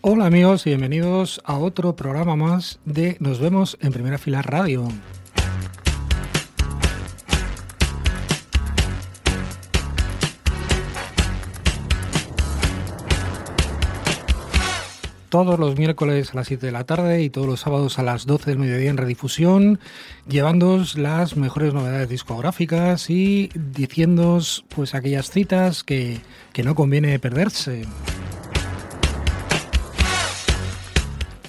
Hola amigos y bienvenidos a otro programa más de Nos vemos en Primera Fila Radio. Todos los miércoles a las 7 de la tarde y todos los sábados a las 12 del mediodía en redifusión, llevándoos las mejores novedades discográficas y diciéndoos pues aquellas citas que, no conviene perderse.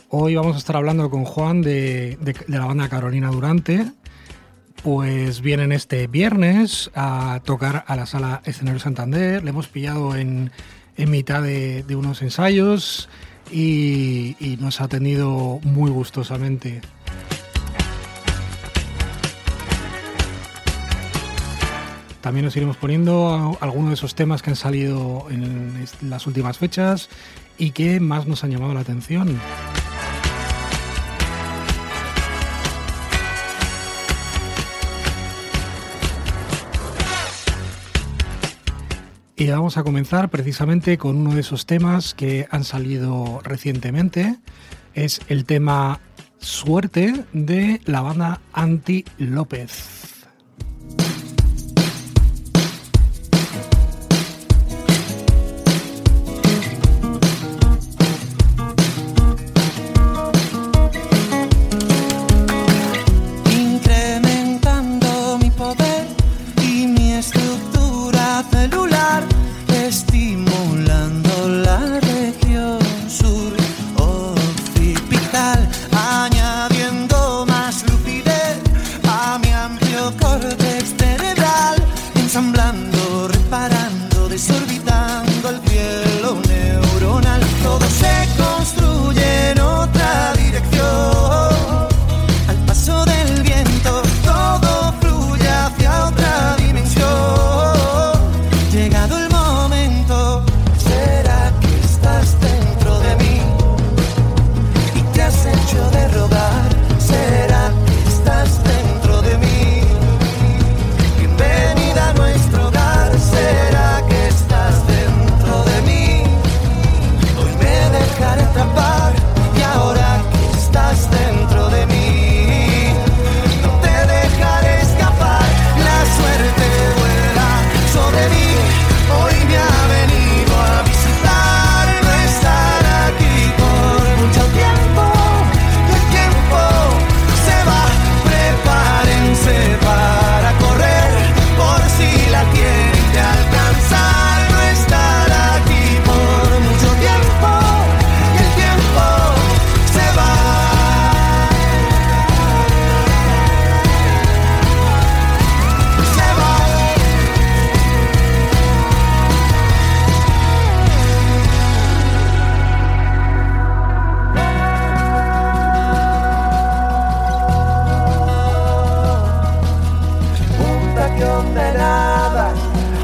Hoy vamos a estar hablando con Juan de, la banda Carolina Durante. Pues vienen este viernes a tocar a la sala Escenario Santander. Le hemos pillado en, mitad de, de unos ensayos y, nos ha atendido muy gustosamente. También nos iremos poniendo algunos de esos temas que han salido en las últimas fechas y que más nos han llamado la atención. Y vamos a comenzar precisamente con uno de esos temas que han salido recientemente. Es el tema Suerte de la banda Anti López.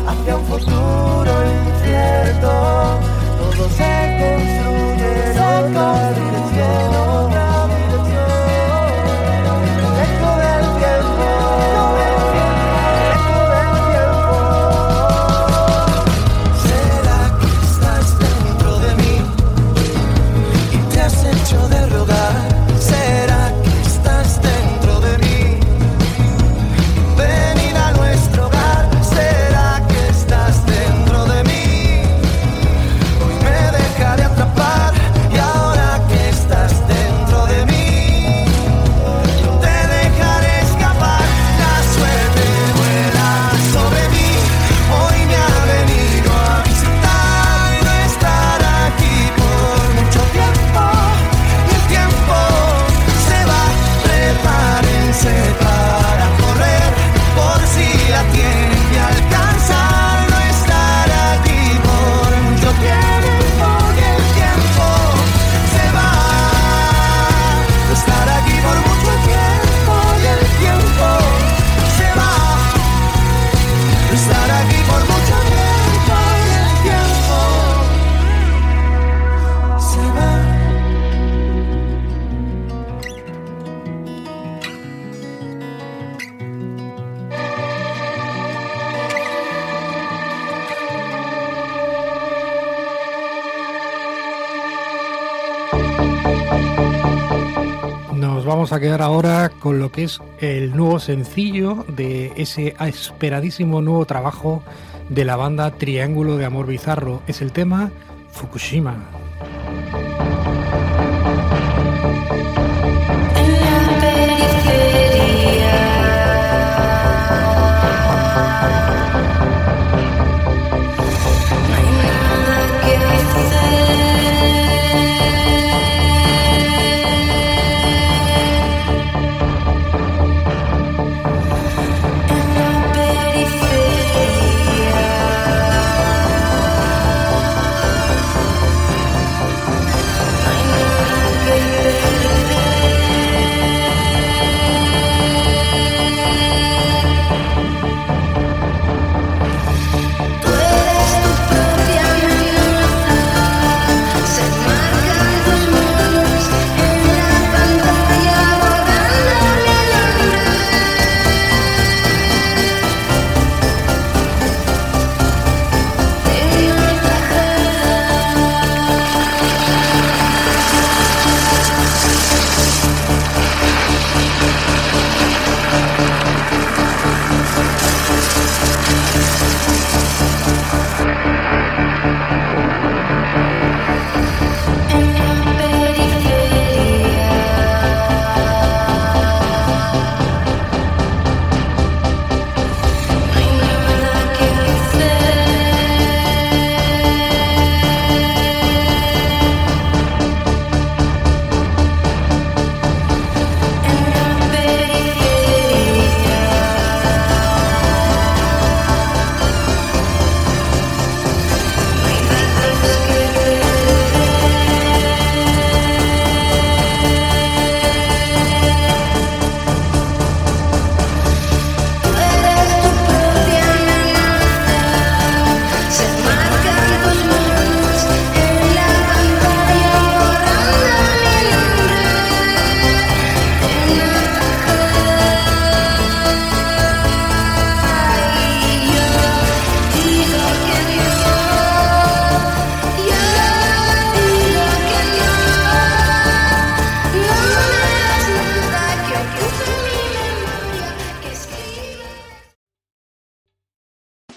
hacia un futuro incierto. Todo se construye en otras vamos a quedar ahora con lo que es el nuevo sencillo de ese esperadísimo nuevo trabajo de la banda Triángulo de Amor Bizarro. Es el tema Fukushima.